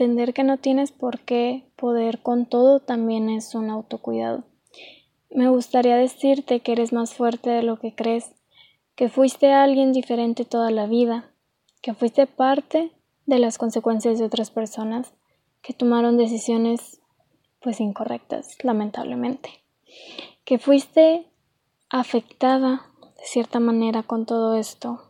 entender que no tienes por qué poder con todo también es un autocuidado. Me gustaría decirte que eres más fuerte de lo que crees, que fuiste alguien diferente toda la vida, que fuiste parte de las consecuencias de otras personas que tomaron decisiones pues incorrectas, lamentablemente, que fuiste afectada de cierta manera con todo esto,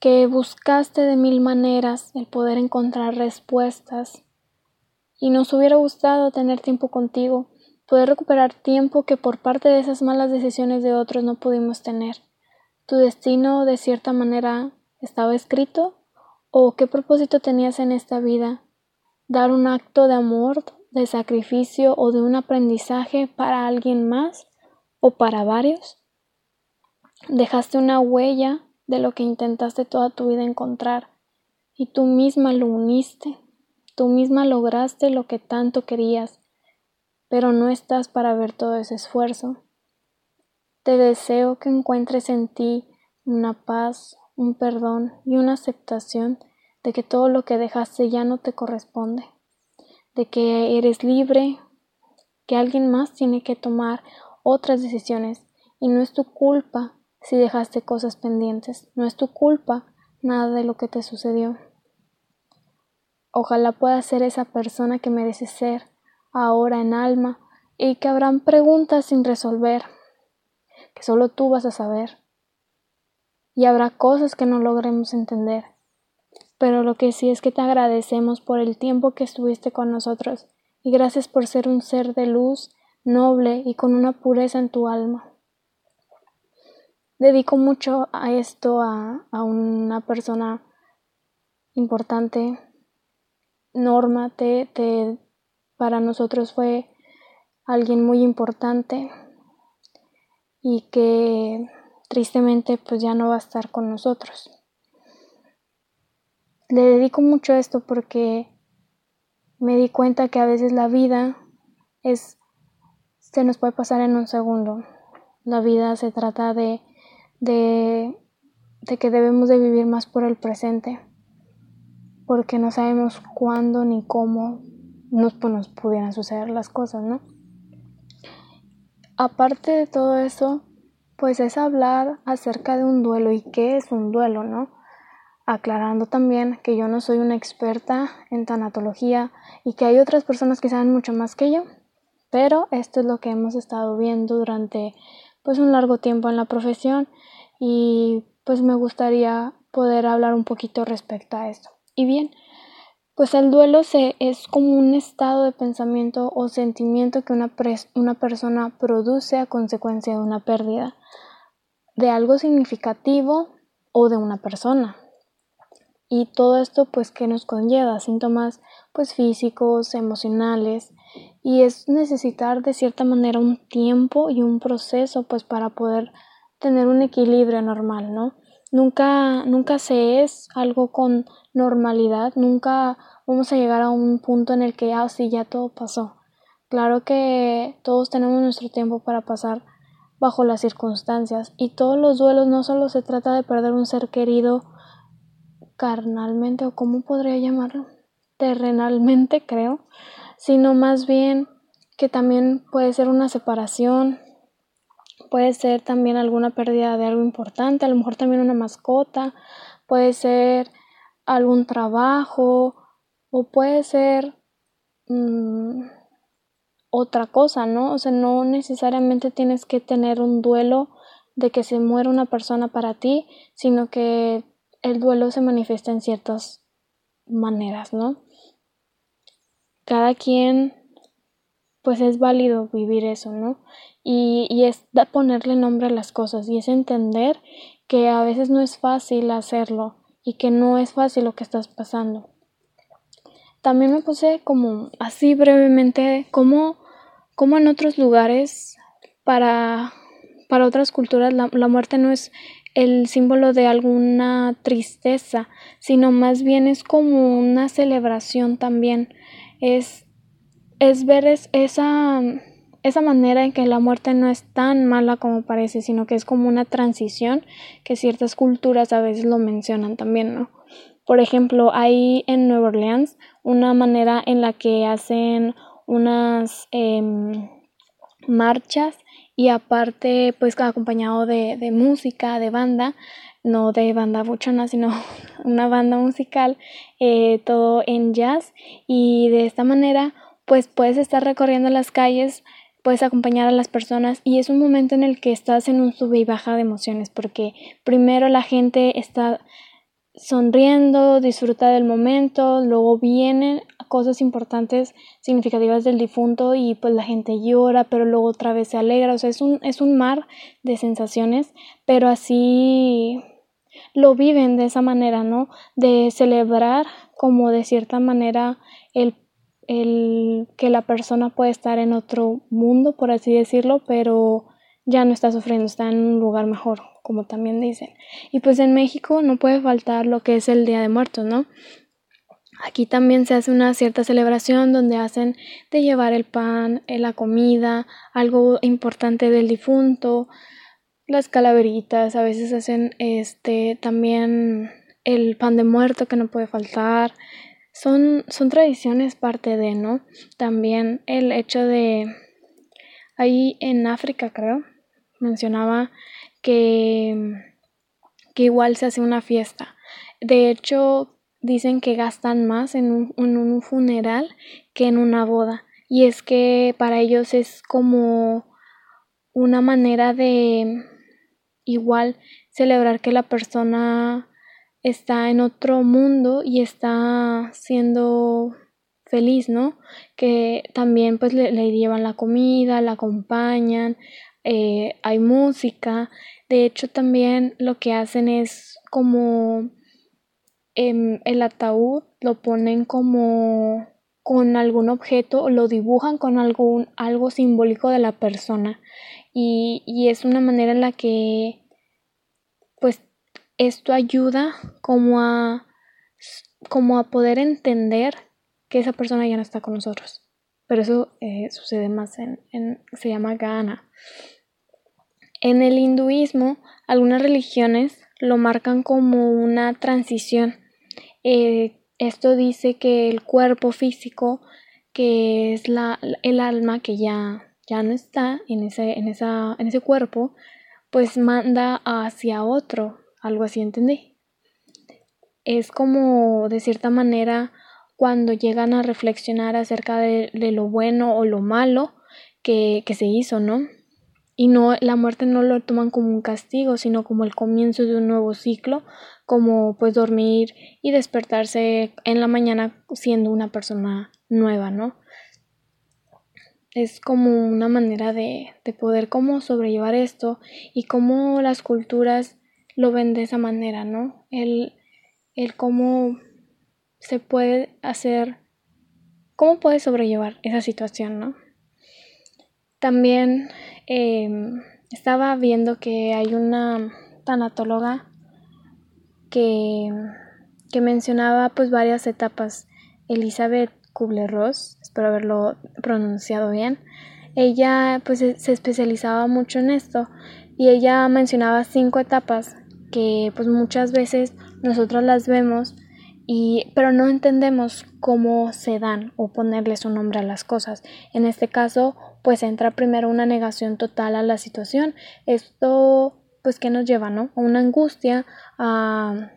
que buscaste de mil maneras el poder encontrar respuestas y nos hubiera gustado tener tiempo contigo, poder recuperar tiempo que por parte de esas malas decisiones de otros no pudimos tener. Tu destino de cierta manera estaba escrito o qué propósito tenías en esta vida, dar un acto de amor, de sacrificio o de un aprendizaje para alguien más o para varios. Dejaste una huella de lo que intentaste toda tu vida encontrar. Y tú misma lo uniste, tú misma lograste lo que tanto querías, pero no estás para ver todo ese esfuerzo. Te deseo que encuentres en ti una paz, un perdón y una aceptación de que todo lo que dejaste ya no te corresponde, de que eres libre, que alguien más tiene que tomar otras decisiones. Y no es tu culpa si dejaste cosas pendientes. No es tu culpa nada de lo que te sucedió. Ojalá puedas ser esa persona que mereces ser ahora en alma y que habrán preguntas sin resolver, que solo tú vas a saber. Y habrá cosas que no logremos entender. Pero lo que sí es que te agradecemos por el tiempo que estuviste con nosotros y gracias por ser un ser de luz, noble y con una pureza en tu alma dedico mucho a esto a, una persona importante. Norma, te, te, para nosotros fue alguien muy importante y que tristemente pues ya no va a estar con nosotros. Le dedico mucho a esto porque me di cuenta que a veces la vida es se nos puede pasar en un segundo. La vida se trata de de, que debemos de vivir más por el presente, porque no sabemos cuándo ni cómo nos, pues, nos pudieran suceder las cosas, ¿no? Aparte de todo eso, pues es hablar acerca de un duelo y qué es un duelo, ¿no? Aclarando también que yo no soy una experta en tanatología y que hay otras personas que saben mucho más que yo, pero esto es lo que hemos estado viendo durante pues un largo tiempo en la profesión y pues me gustaría poder hablar un poquito respecto a esto. Y bien, pues el duelo se, es como un estado de pensamiento o sentimiento que una, una persona produce a consecuencia de una pérdida, de algo significativo o de una persona. Y todo esto pues que nos conlleva síntomas pues físicos, emocionales y es necesitar de cierta manera un tiempo y un proceso pues para poder tener un equilibrio normal, ¿no? Nunca, nunca se es algo con normalidad, nunca vamos a llegar a un punto en el que, ah, sí, ya todo pasó. Claro que todos tenemos nuestro tiempo para pasar bajo las circunstancias y todos los duelos no solo se trata de perder un ser querido carnalmente o cómo podría llamarlo, terrenalmente creo, sino más bien que también puede ser una separación, puede ser también alguna pérdida de algo importante, a lo mejor también una mascota, puede ser algún trabajo o puede ser mm, otra cosa, ¿no? O sea, no necesariamente tienes que tener un duelo de que se muera una persona para ti, sino que el duelo se manifiesta en ciertas maneras, ¿no? Cada quien pues es válido vivir eso, ¿no? Y, y es ponerle nombre a las cosas y es entender que a veces no es fácil hacerlo y que no es fácil lo que estás pasando. También me puse como así brevemente como, en otros lugares para, para otras culturas la, la muerte no es el símbolo de alguna tristeza, sino más bien es como una celebración también. Es es ver esa, esa manera en que la muerte no es tan mala como parece, sino que es como una transición que ciertas culturas a veces lo mencionan también, ¿no? Por ejemplo, hay en Nueva Orleans una manera en la que hacen unas em, marchas y aparte pues acompañado de, de música, de banda, no de banda buchona, sino una banda musical, eh, todo en jazz. Y de esta manera pues puedes estar recorriendo las calles, puedes acompañar a las personas y es un momento en el que estás en un sube y baja de emociones porque primero la gente está sonriendo, disfruta del momento, luego vienen cosas importantes, significativas del difunto y pues la gente llora, pero luego otra vez se alegra, o sea, es un, es un mar de sensaciones, pero así lo viven de esa manera, ¿no? De celebrar como de cierta manera el, el que la persona puede estar en otro mundo, por así decirlo, pero ya no está sufriendo, está en un lugar mejor, como también dicen. Y pues en México no puede faltar lo que es el Día de Muertos, ¿no? Aquí también se hace una cierta celebración donde hacen de llevar el pan, eh, la comida, algo importante del difunto, las calaveritas, a veces hacen este también el pan de muerto que no puede faltar. Son, son tradiciones parte de, ¿no? También el hecho de ahí en África, creo, mencionaba que, que igual se hace una fiesta. De hecho, dicen que gastan más en un, en un funeral que en una boda. Y es que para ellos es como una manera de igual celebrar que la persona está en otro mundo y está siendo feliz, ¿no? Que también pues le, llevan la comida, la acompañan, eh, hay música. De hecho también lo que hacen es como em, el ataúd lo ponen como con algún objeto o lo dibujan con algún, algo simbólico de la persona y, y es una manera en la que pues esto ayuda como a como a poder entender que esa persona ya no está con nosotros. Pero eso eh, sucede más en, en, se llama Gana. En el hinduismo, algunas religiones lo marcan como una transición. Eh, esto dice que el cuerpo físico, que es la, el alma que ya, ya no está en ese, en, esa, en ese cuerpo, pues manda hacia otro, algo así entendí. Es como de cierta manera cuando llegan a reflexionar acerca de, lo bueno o lo malo que, que, se hizo, ¿no? Y no, la muerte no lo toman como un castigo, sino como el comienzo de un nuevo ciclo, como pues dormir y despertarse en la mañana siendo una persona nueva, ¿no? Es como una manera de, de poder cómo sobrellevar esto y cómo las culturas lo ven de esa manera, ¿no? El, el cómo se puede hacer, cómo puede sobrellevar esa situación, ¿no? También em, estaba viendo que hay una tanatóloga que, que mencionaba pues varias etapas. Elizabeth Kubler-Ross, espero haberlo pronunciado bien. Ella pues se especializaba mucho en esto y ella mencionaba cinco etapas que pues muchas veces nosotros las vemos y pero no entendemos cómo se dan o ponerle su nombre a las cosas. En este caso, pues entra primero una negación total a la situación. Esto pues que nos lleva, ¿no? A una angustia, a,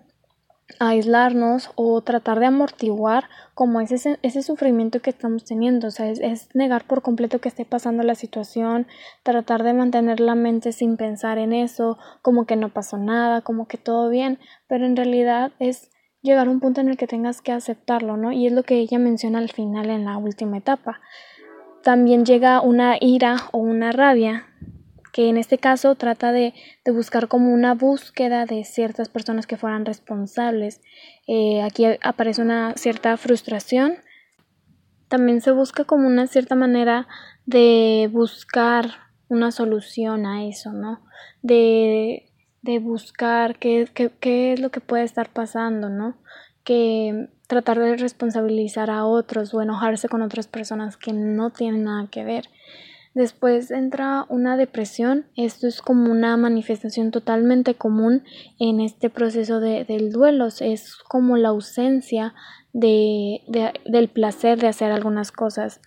aislarnos o tratar de amortiguar como ese, ese sufrimiento que estamos teniendo. O sea, es, es, negar por completo que esté pasando la situación, tratar de mantener la mente sin pensar en eso, como que no pasó nada, como que todo bien, pero en realidad es llegar a un punto en el que tengas que aceptarlo, ¿no? Y es lo que ella menciona al final en la última etapa. También llega una ira o una rabia, que en este caso trata de, de buscar como una búsqueda de ciertas personas que fueran responsables. Eh, aquí aparece una cierta frustración. También se busca como una cierta manera de buscar una solución a eso, ¿no? De de buscar qué, qué, es lo que puede estar pasando, ¿no? Que tratar de responsabilizar a otros o enojarse con otras personas que no tienen nada que ver. Después entra una depresión. Esto es como una manifestación totalmente común en este proceso de, del duelo. Es como la ausencia de, del placer de hacer algunas cosas.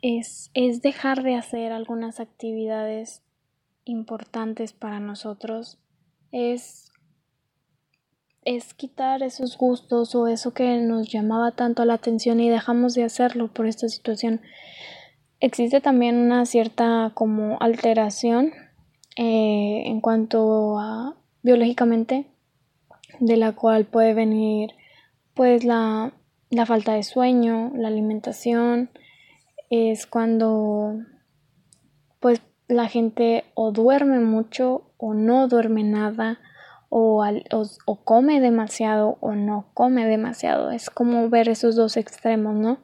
Es, es dejar de hacer algunas actividades importantes para nosotros. Es, es quitar esos gustos o eso que nos llamaba tanto la atención y dejamos de hacerlo por esta situación existe también una cierta como alteración eh, en cuanto a biológicamente de la cual puede venir pues la, la falta de sueño, la alimentación, es cuando pues la gente o duerme mucho o no duerme nada o, o, o, come demasiado o no come demasiado. Es como ver esos dos extremos, ¿no?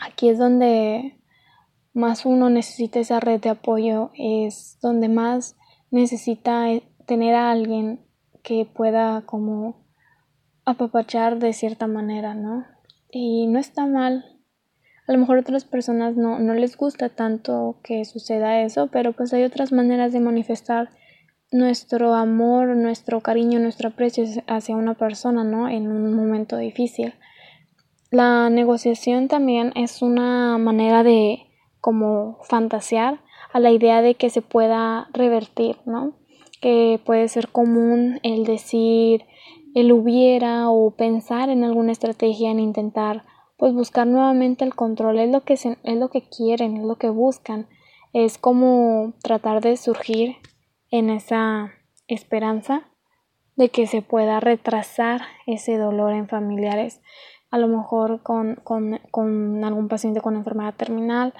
Aquí es donde más uno necesita esa red de apoyo, es donde más necesita eh, tener a alguien que pueda como apapachar de cierta manera, ¿no? Y no está mal. A lo mejor a otras personas no, no les gusta tanto que suceda eso, pero pues hay otras maneras de manifestar nuestro amor, nuestro cariño, nuestro aprecio hacia una persona, ¿no? En un momento difícil. La negociación también es una manera de como fantasear a la idea de que se pueda revertir, ¿no? Que puede ser común el decir el hubiera o pensar en alguna estrategia en intentar pues buscar nuevamente el control. Es lo que es lo que quieren, es lo que buscan, es como tratar de surgir en esa esperanza de que se pueda retrasar ese dolor en familiares, a lo mejor con, con, con algún paciente con enfermedad terminal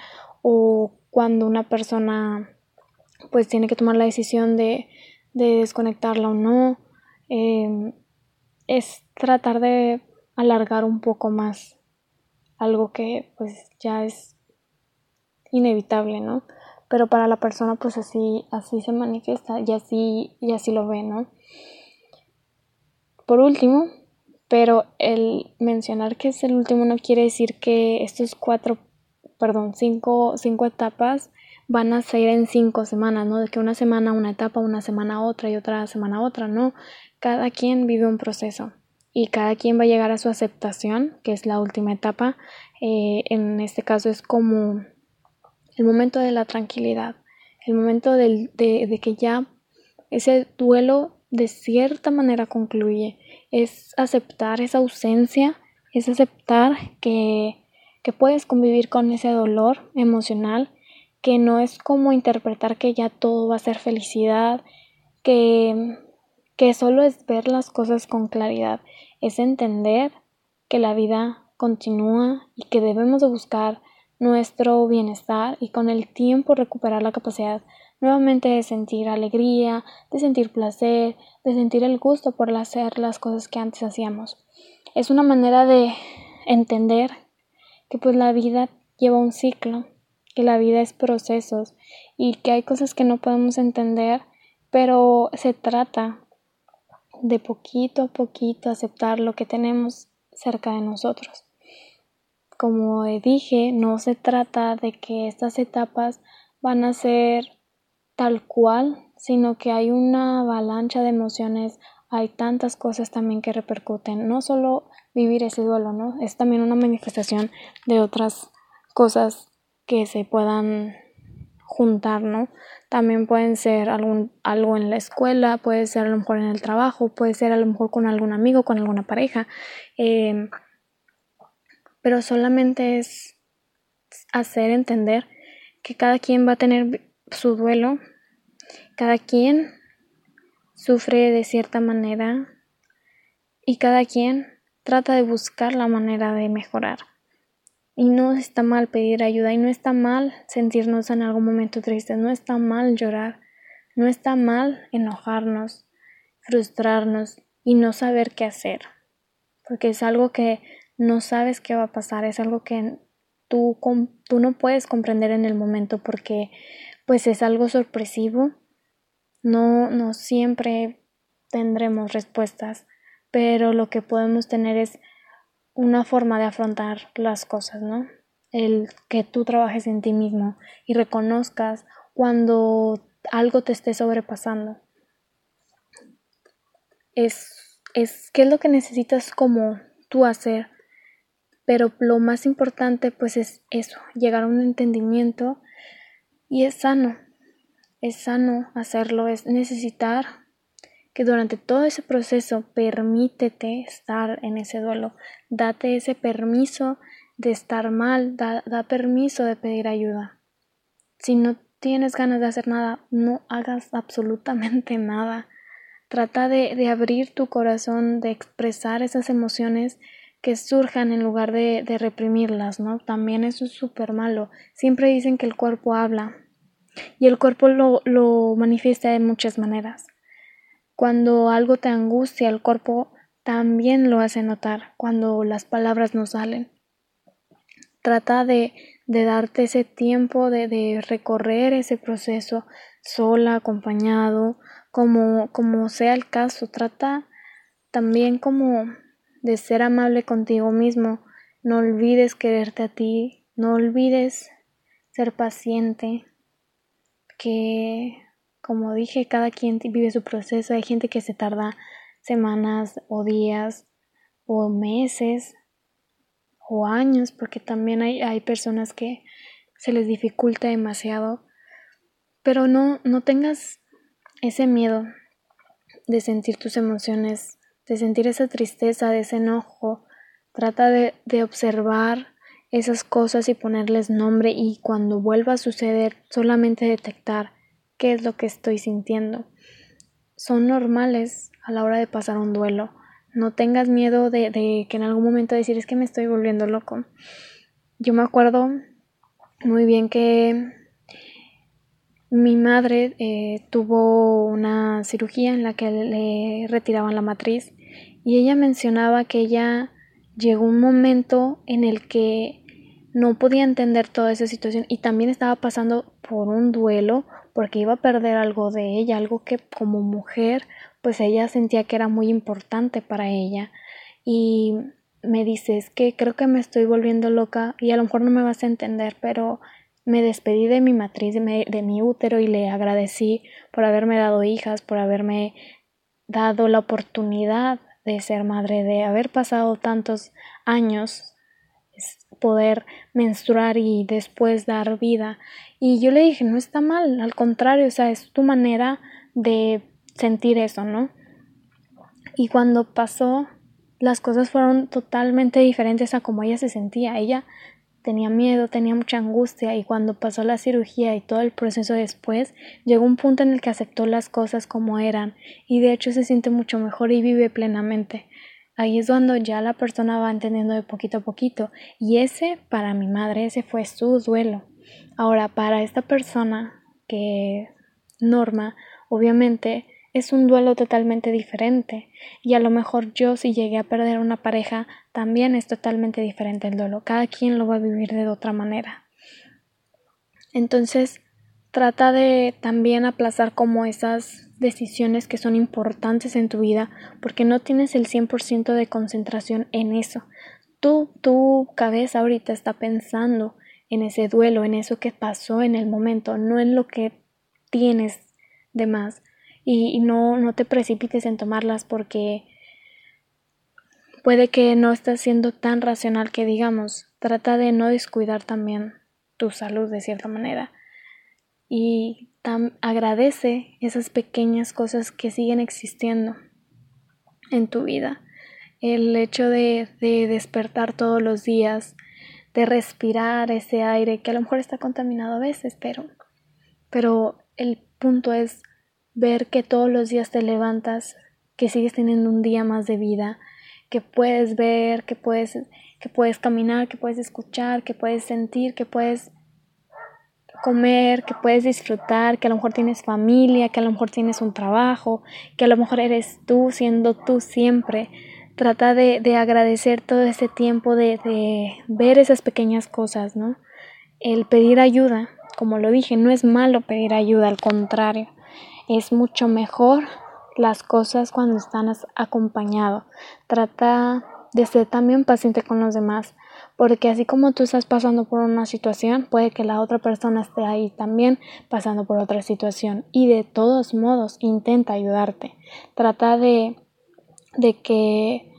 o cuando una persona pues tiene que tomar la decisión de, desconectarla o no. Em, es tratar de alargar un poco más algo que pues ya es inevitable, ¿no? Pero para la persona pues así, así se manifiesta y así, y así lo ve, ¿no? Por último, pero el mencionar que es el último no quiere decir que estos cuatro perdón, cinco, cinco etapas van a ser en cinco semanas, ¿no? De que una semana una etapa, una semana otra y otra semana otra, ¿no? Cada quien vive un proceso y cada quien va a llegar a su aceptación, que es la última etapa. Eh, en este caso es como el momento de la tranquilidad, el momento de, de que ya ese duelo de cierta manera concluye, es aceptar esa ausencia, es aceptar que que puedes convivir con ese dolor emocional, que no es como interpretar que ya todo va a ser felicidad, que, que solo es ver las cosas con claridad, es entender que la vida continúa y que debemos de buscar nuestro bienestar y con el tiempo recuperar la capacidad nuevamente de sentir alegría, de sentir placer, de sentir el gusto por hacer las cosas que antes hacíamos. Es una manera de entender que pues la vida lleva un ciclo, que la vida es procesos y que hay cosas que no podemos entender, pero se trata de poquito a poquito aceptar lo que tenemos cerca de nosotros. Como dije, no se trata de que estas etapas van a ser tal cual, sino que hay una avalancha de emociones, hay tantas cosas también que repercuten, no solo vivir ese duelo, ¿no? Es también una manifestación de otras cosas que se puedan juntar, ¿no? También pueden ser algún, algo en la escuela, puede ser a lo mejor en el trabajo, puede ser a lo mejor con algún amigo, con alguna pareja, em, pero solamente es hacer entender que cada quien va a tener su duelo, cada quien sufre de cierta manera y cada quien trata de buscar la manera de mejorar. Y no está mal pedir ayuda y no está mal sentirnos en algún momento tristes, no está mal llorar, no está mal enojarnos, frustrarnos y no saber qué hacer, porque es algo que no sabes qué va a pasar, es algo que tú, tú no puedes comprender en el momento porque pues es algo sorpresivo, no, no siempre tendremos respuestas pero lo que podemos tener es una forma de afrontar las cosas, ¿no? el que tú trabajes en ti mismo y reconozcas cuando algo te esté sobrepasando. Es, es qué es lo que necesitas como tú hacer. Pero lo más importante pues es eso, llegar a un entendimiento y es sano, es sano hacerlo, es necesitar que durante todo ese proceso permítete estar en ese duelo, date ese permiso de estar mal, da, permiso de pedir ayuda. Si no tienes ganas de hacer nada, no hagas absolutamente nada. Trata de, de abrir tu corazón, de expresar esas emociones que surjan en lugar de, de reprimirlas, ¿no? También eso es súper malo. Siempre dicen que el cuerpo habla y el cuerpo lo, lo manifiesta de muchas maneras. Cuando algo te angustia, el cuerpo también lo hace notar cuando las palabras no salen. Trata de, de darte ese tiempo de, de, recorrer ese proceso sola, acompañado, como, como sea el caso. Trata también como de ser amable contigo mismo. No olvides quererte a ti, no olvides ser paciente, que como dije, cada quien vive su proceso. Hay gente que se tarda semanas o días o meses o años, porque también hay, hay personas que se les dificulta demasiado. Pero no, no tengas ese miedo de sentir tus emociones, de sentir esa tristeza, de ese enojo. Trata de, de observar esas cosas y ponerles nombre y cuando vuelva a suceder solamente detectar qué es lo que estoy sintiendo. Son normales a la hora de pasar un duelo. No tengas miedo de, que en algún momento decir es que me estoy volviendo loco. Yo me acuerdo muy bien que mi madre eh, tuvo una cirugía en la que le retiraban la matriz y ella mencionaba que ella llegó un momento en el que no podía entender toda esa situación y también estaba pasando por un duelo porque iba a perder algo de ella, algo que como mujer pues ella sentía que era muy importante para ella. Y me dice es que creo que me estoy volviendo loca y a lo mejor no me vas a entender pero me despedí de mi matriz, de de mi útero y le agradecí por haberme dado hijas, por haberme dado la oportunidad de ser madre, de haber pasado tantos años poder menstruar y después dar vida. Y yo le dije, no está mal, al contrario, o sea, es tu manera de sentir eso, ¿no? Y cuando pasó, las cosas fueron totalmente diferentes a como ella se sentía. Ella tenía miedo, tenía mucha angustia y cuando pasó la cirugía y todo el proceso después, llegó un punto en el que aceptó las cosas como eran y de hecho se siente mucho mejor y vive plenamente. Ahí es cuando ya la persona va entendiendo de poquito a poquito. Y ese, para mi madre, ese fue su duelo. Ahora, para esta persona que Norma, obviamente, es un duelo totalmente diferente. Y a lo mejor yo, si llegué a perder una pareja, también es totalmente diferente el duelo. Cada quien lo va a vivir de otra manera. Entonces, trata de también aplazar como esas decisiones que son importantes en tu vida porque no tienes el 100% de concentración en eso. Tú, tu cabeza ahorita está pensando en ese duelo, en eso que pasó en el momento, no en lo que tienes de más. Y, no, no te precipites en tomarlas porque puede que no estás siendo tan racional que digamos. Trata de no descuidar también tu salud de cierta manera. Y agradece esas pequeñas cosas que siguen existiendo en tu vida. El hecho de, de despertar todos los días, de respirar ese aire que a lo mejor está contaminado a veces, pero, pero el punto es ver que todos los días te levantas, que sigues teniendo un día más de vida, que puedes ver, que puedes, que puedes caminar, que puedes escuchar, que puedes sentir, que puedes comer, que puedes disfrutar, que a lo mejor tienes familia, que a lo mejor tienes un trabajo, que a lo mejor eres tú siendo tú siempre. Trata de, de agradecer todo ese tiempo, de, de ver esas pequeñas cosas, ¿no? El pedir ayuda, como lo dije, no es malo pedir ayuda, al contrario, es mucho mejor las cosas cuando están acompañado. Trata de ser también paciente con los demás, porque así como tú estás pasando por una situación, puede que la otra persona esté ahí también pasando por otra situación y de todos modos intenta ayudarte. Trata de, de que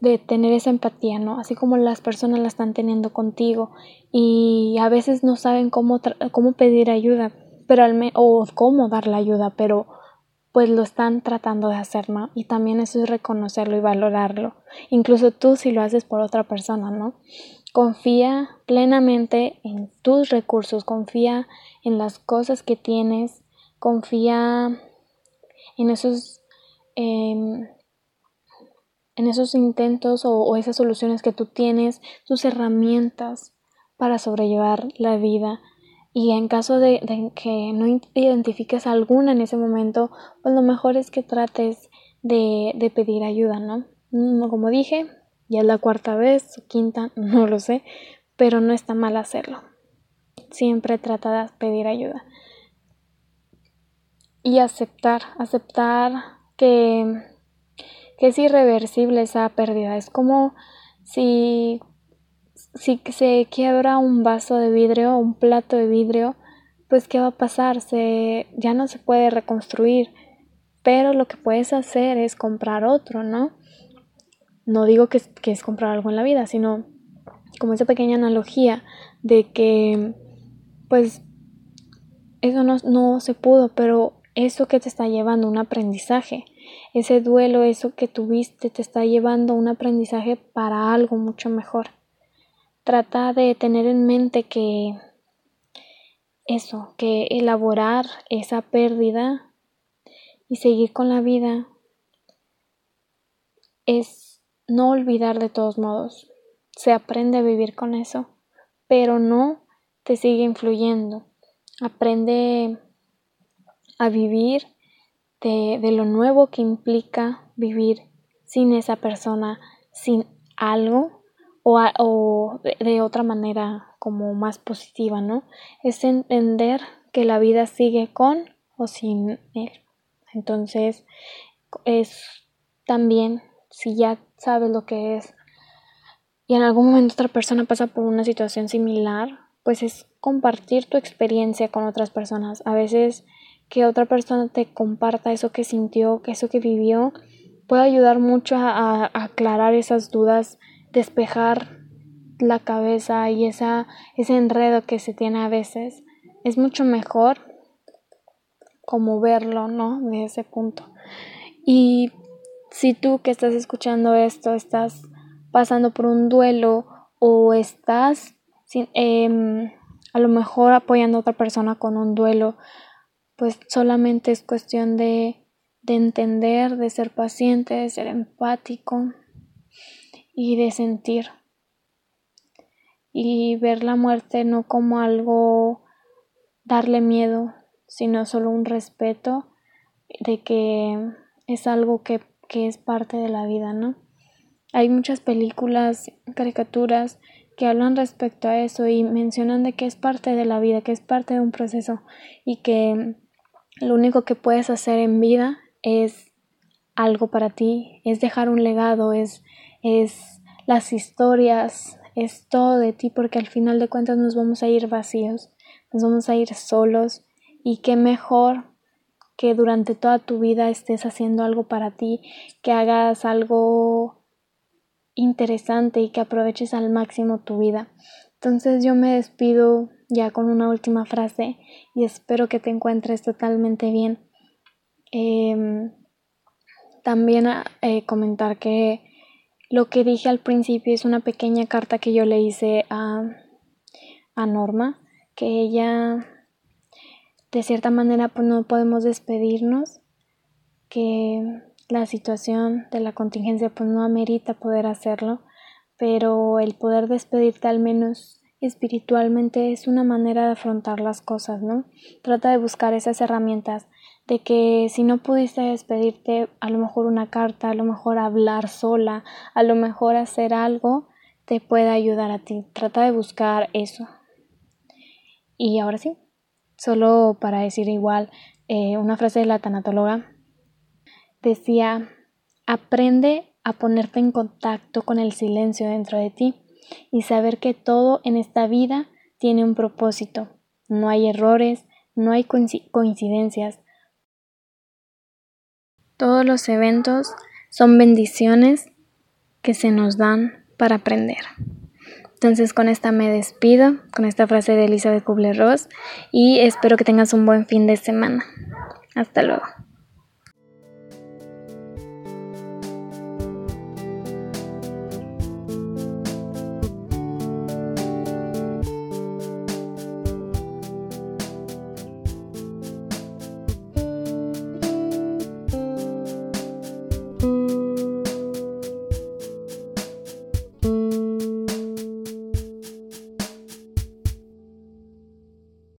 de, tener esa empatía, ¿no? Así como las personas la están teniendo contigo y a veces no saben cómo, cómo pedir ayuda, pero al o cómo dar la ayuda, pero pues lo están tratando de hacer, ¿no? Y también eso es reconocerlo y valorarlo. Incluso tú si lo haces por otra persona, ¿no? Confía plenamente en tus recursos, confía en las cosas que tienes, confía en esos em, en esos intentos o, esas soluciones que tú tienes, tus herramientas para sobrellevar la vida. Y en caso de, que no identifiques alguna en ese momento, pues lo mejor es que trates de, pedir ayuda, ¿no? Como dije, ya es la cuarta vez, o quinta, no lo sé, pero no está mal hacerlo. Siempre trata de pedir ayuda. Y aceptar, aceptar que es irreversible esa pérdida. Es como si, si se quiebra un vaso de vidrio o un plato de vidrio, pues ¿qué va a pasar? Se, ya no se puede reconstruir, pero lo que puedes hacer es comprar otro, ¿no? No digo que, que es comprar algo en la vida, sino como esa pequeña analogía de que pues eso no, no se pudo, pero eso que te está llevando un aprendizaje ese duelo, eso que tuviste, te está llevando un aprendizaje para algo mucho mejor. Trata de tener en mente que eso, que elaborar esa pérdida y seguir con la vida es no olvidar de todos modos. Se aprende a vivir con eso, pero no te sigue influyendo. Aprende a vivir de, lo nuevo que implica vivir sin esa persona, sin algo o, o de, otra manera como más positiva, ¿no? Es entender que la vida sigue con o sin él. Entonces, es también, si ya sabes lo que es y en algún momento otra persona pasa por una situación similar, pues es compartir tu experiencia con otras personas. A veces que otra persona te comparta eso que sintió, que eso que vivió, puede ayudar mucho a, aclarar esas dudas, despejar la cabeza y esa, ese enredo que se tiene a veces. Es mucho mejor como verlo, ¿no? De ese punto. Y si tú que estás escuchando esto estás pasando por un duelo o estás em, a lo mejor apoyando a otra persona con un duelo, pues solamente es cuestión de, de entender, de ser paciente, de ser empático y de sentir. Y ver la muerte no como algo darle miedo, sino solo un respeto de que es algo que, que es parte de la vida, ¿no? Hay muchas películas, caricaturas que hablan respecto a eso y mencionan de que es parte de la vida, que es parte de un proceso y que lo único que puedes hacer en vida es algo para ti, es dejar un legado, es, es las historias, es todo de ti, porque al final de cuentas nos vamos a ir vacíos, nos vamos a ir solos y qué mejor que durante toda tu vida estés haciendo algo para ti, que hagas algo interesante y que aproveches al máximo tu vida. Entonces yo me despido ya con una última frase y espero que te encuentres totalmente bien. Em, también eh, comentar que lo que dije al principio es una pequeña carta que yo le hice a, a Norma, que ella de cierta manera pues no podemos despedirnos, que la situación de la contingencia pues no amerita poder hacerlo, pero el poder despedirte al menos espiritualmente es una manera de afrontar las cosas, ¿no? Trata de buscar esas herramientas de que si no pudiste despedirte, a lo mejor una carta, a lo mejor hablar sola, a lo mejor hacer algo te pueda ayudar a ti. Trata de buscar eso. Y ahora sí, solo para decir igual eh, una frase de la tanatóloga, decía, aprende a ponerte en contacto con el silencio dentro de ti y saber que todo en esta vida tiene un propósito. No hay errores, no hay coincidencias. Todos los eventos son bendiciones que se nos dan para aprender. Entonces con esta me despido, con esta frase de Elizabeth Kubler-Ross y espero que tengas un buen fin de semana. Hasta luego.